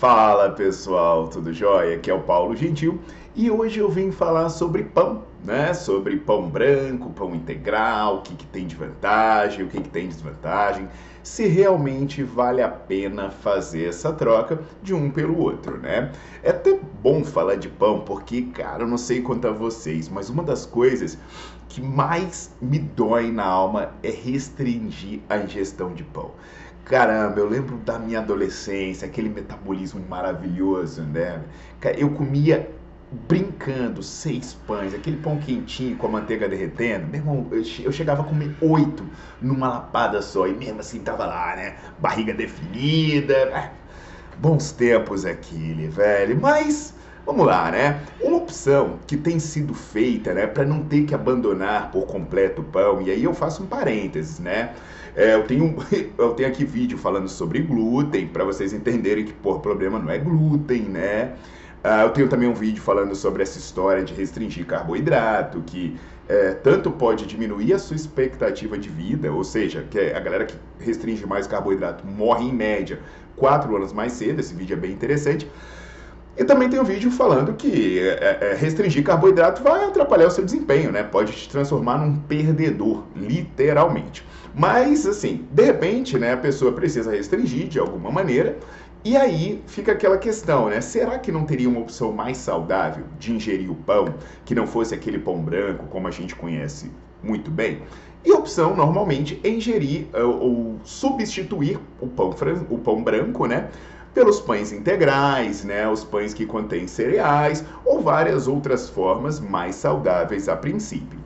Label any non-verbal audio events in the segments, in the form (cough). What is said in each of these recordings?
Fala pessoal, tudo jóia? Aqui é o Paulo Gentil e hoje eu vim falar sobre pão, né? Sobre pão branco, pão integral, o que, que tem de vantagem, o que, que tem de desvantagem, se realmente vale a pena fazer essa troca de um pelo outro, né? É até bom falar de pão porque, cara, eu não sei quanto a vocês, mas uma das coisas que mais me dói na alma é restringir a ingestão de pão. Caramba, eu lembro da minha adolescência, aquele metabolismo maravilhoso, né? Eu comia brincando seis pães, aquele pão quentinho com a manteiga derretendo. Meu irmão, eu chegava a comer oito numa lapada só e mesmo assim tava lá, né? Barriga definida. É, bons tempos aquele, velho. Mas Vamos lá, né? Uma opção que tem sido feita, né, para não ter que abandonar por completo o pão, e aí eu faço um parênteses, né? É, eu, tenho, (laughs) eu tenho aqui vídeo falando sobre glúten, para vocês entenderem que, por problema não é glúten, né? Uh, eu tenho também um vídeo falando sobre essa história de restringir carboidrato, que é, tanto pode diminuir a sua expectativa de vida, ou seja, que a galera que restringe mais carboidrato morre em média 4 anos mais cedo, esse vídeo é bem interessante. E também tem um vídeo falando que é, é, restringir carboidrato vai atrapalhar o seu desempenho, né? Pode te transformar num perdedor, literalmente. Mas, assim, de repente, né, a pessoa precisa restringir de alguma maneira. E aí fica aquela questão, né? Será que não teria uma opção mais saudável de ingerir o pão que não fosse aquele pão branco como a gente conhece muito bem? E a opção normalmente é ingerir ou substituir o pão, o pão branco, né? Pelos pães integrais, né, os pães que contêm cereais ou várias outras formas mais saudáveis a princípio.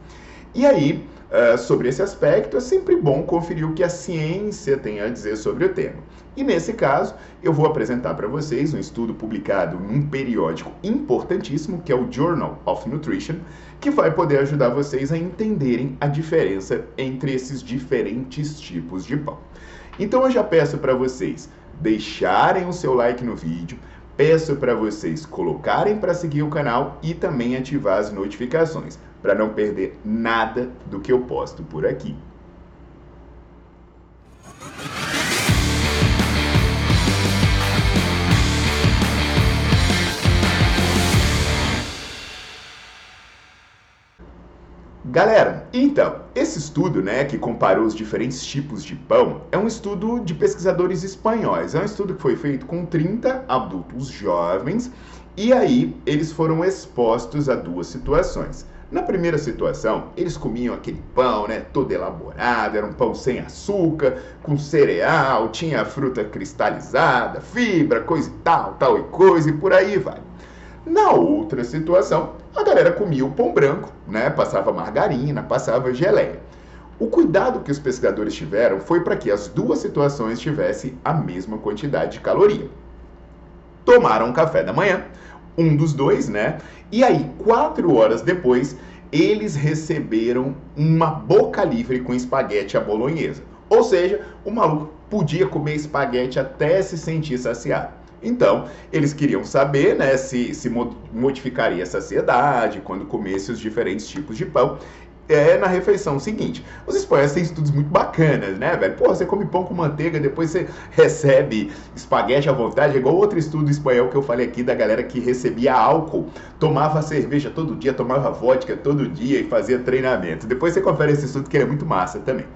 E aí, uh, sobre esse aspecto, é sempre bom conferir o que a ciência tem a dizer sobre o tema. E nesse caso, eu vou apresentar para vocês um estudo publicado num periódico importantíssimo, que é o Journal of Nutrition, que vai poder ajudar vocês a entenderem a diferença entre esses diferentes tipos de pão. Então eu já peço para vocês deixarem o seu like no vídeo, peço para vocês colocarem para seguir o canal e também ativar as notificações, para não perder nada do que eu posto por aqui. Galera, então, esse estudo, né, que comparou os diferentes tipos de pão, é um estudo de pesquisadores espanhóis. É um estudo que foi feito com 30 adultos jovens e aí eles foram expostos a duas situações. Na primeira situação, eles comiam aquele pão, né, todo elaborado, era um pão sem açúcar, com cereal, tinha fruta cristalizada, fibra, coisa e tal, tal e coisa e por aí vai. Na outra situação, a galera comia o pão branco, né? Passava margarina, passava geleia. O cuidado que os pescadores tiveram foi para que as duas situações tivessem a mesma quantidade de caloria. Tomaram café da manhã, um dos dois, né? E aí, quatro horas depois, eles receberam uma boca livre com espaguete à bolonhesa. Ou seja, o maluco podia comer espaguete até se sentir saciado. Então, eles queriam saber né, se, se modificaria a saciedade quando comesse os diferentes tipos de pão é na refeição seguinte. Os espanhóis têm estudos muito bacanas, né, velho? Pô, você come pão com manteiga, depois você recebe espaguete à vontade. É igual outro estudo espanhol que eu falei aqui da galera que recebia álcool, tomava cerveja todo dia, tomava vodka todo dia e fazia treinamento. Depois você confere esse estudo que ele é muito massa também.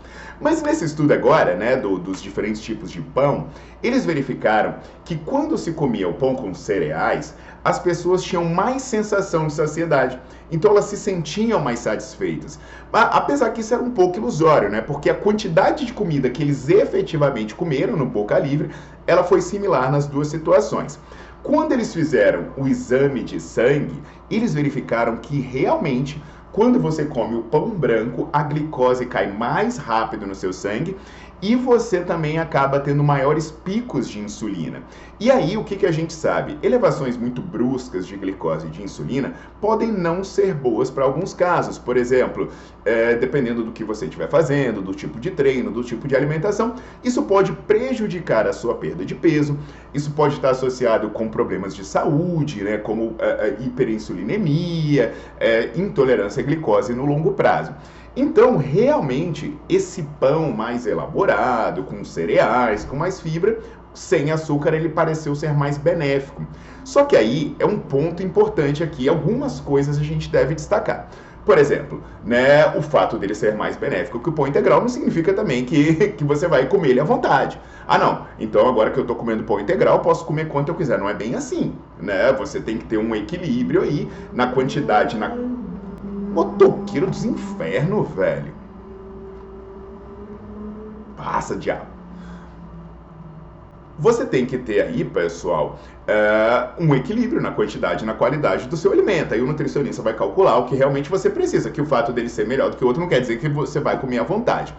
Mas nesse estudo agora, né, do, dos diferentes tipos de pão, eles verificaram que quando se comia o pão com cereais, as pessoas tinham mais sensação de saciedade. Então elas se sentiam mais satisfeitas. Apesar que isso era um pouco ilusório, né? Porque a quantidade de comida que eles efetivamente comeram no Boca Livre, ela foi similar nas duas situações. Quando eles fizeram o exame de sangue, eles verificaram que realmente quando você come o pão branco, a glicose cai mais rápido no seu sangue e você também acaba tendo maiores picos de insulina. E aí, o que, que a gente sabe? Elevações muito bruscas de glicose e de insulina podem não ser boas para alguns casos. Por exemplo, é, dependendo do que você estiver fazendo, do tipo de treino, do tipo de alimentação, isso pode prejudicar a sua perda de peso, isso pode estar associado com problemas de saúde, né, como é, é hiperinsulinemia, é, intolerância à glicose no longo prazo. Então, realmente, esse pão mais elaborado, com cereais, com mais fibra, sem açúcar, ele pareceu ser mais benéfico. Só que aí é um ponto importante aqui, algumas coisas a gente deve destacar. Por exemplo, né, o fato dele ser mais benéfico que o pão integral não significa também que, (laughs) que você vai comer ele à vontade. Ah, não, então agora que eu estou comendo pão integral, posso comer quanto eu quiser. Não é bem assim, né? Você tem que ter um equilíbrio aí na quantidade, na Motoqueiro dos infernos, velho. Passa, diabo. Você tem que ter aí, pessoal, é, um equilíbrio na quantidade e na qualidade do seu alimento. Aí o nutricionista vai calcular o que realmente você precisa, que o fato dele ser melhor do que o outro não quer dizer que você vai comer à vontade.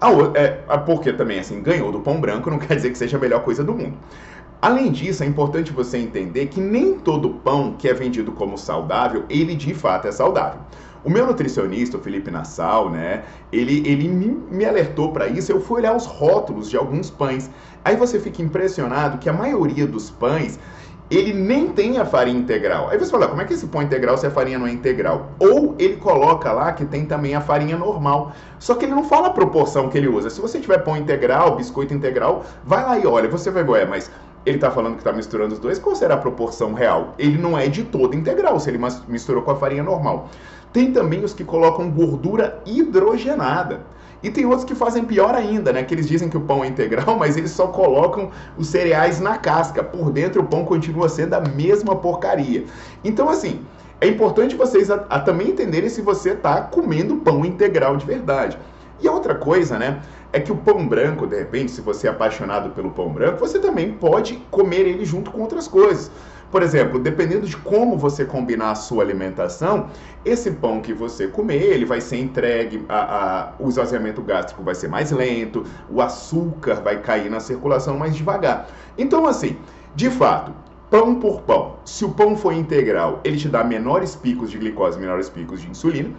A, é, porque também, assim, ganhou do pão branco não (laughs) quer dizer que seja a melhor coisa do mundo. Além disso, é importante você entender que nem todo pão que é vendido como saudável, ele de fato é saudável. O meu nutricionista, o Felipe Nassau, né, ele, ele me, me alertou para isso. Eu fui olhar os rótulos de alguns pães. Aí você fica impressionado que a maioria dos pães ele nem tem a farinha integral. Aí você fala, como é que esse pão integral se a farinha não é integral? Ou ele coloca lá que tem também a farinha normal. Só que ele não fala a proporção que ele usa. Se você tiver pão integral, biscoito integral, vai lá e olha, você vai ver, mas ele está falando que está misturando os dois, qual será a proporção real? Ele não é de todo integral, se ele misturou com a farinha normal. Tem também os que colocam gordura hidrogenada. E tem outros que fazem pior ainda, né? Que eles dizem que o pão é integral, (laughs) mas eles só colocam os cereais na casca. Por dentro o pão continua sendo a mesma porcaria. Então, assim, é importante vocês a, a também entenderem se você está comendo pão integral de verdade. E outra coisa, né? É que o pão branco, de repente, se você é apaixonado pelo pão branco, você também pode comer ele junto com outras coisas. Por exemplo, dependendo de como você combinar a sua alimentação, esse pão que você comer, ele vai ser entregue, a, a, o esvaziamento gástrico vai ser mais lento, o açúcar vai cair na circulação mais devagar. Então, assim, de fato, pão por pão. Se o pão for integral, ele te dá menores picos de glicose, menores picos de insulina.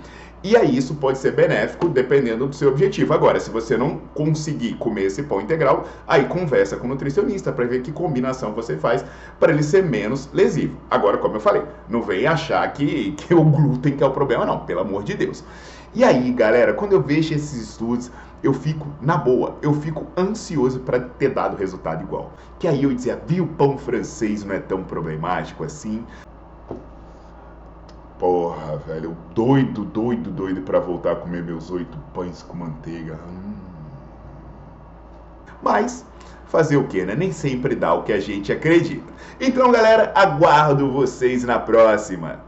E aí isso pode ser benéfico dependendo do seu objetivo. Agora, se você não conseguir comer esse pão integral, aí conversa com o nutricionista para ver que combinação você faz para ele ser menos lesivo. Agora, como eu falei, não vem achar que, que o glúten que é o problema, não, pelo amor de Deus. E aí, galera, quando eu vejo esses estudos, eu fico na boa, eu fico ansioso para ter dado resultado igual. Que aí eu dizia, viu, pão francês não é tão problemático assim. Porra, velho, doido, doido, doido para voltar a comer meus oito pães com manteiga. Hum. Mas fazer o que, né? Nem sempre dá o que a gente acredita. Então, galera, aguardo vocês na próxima.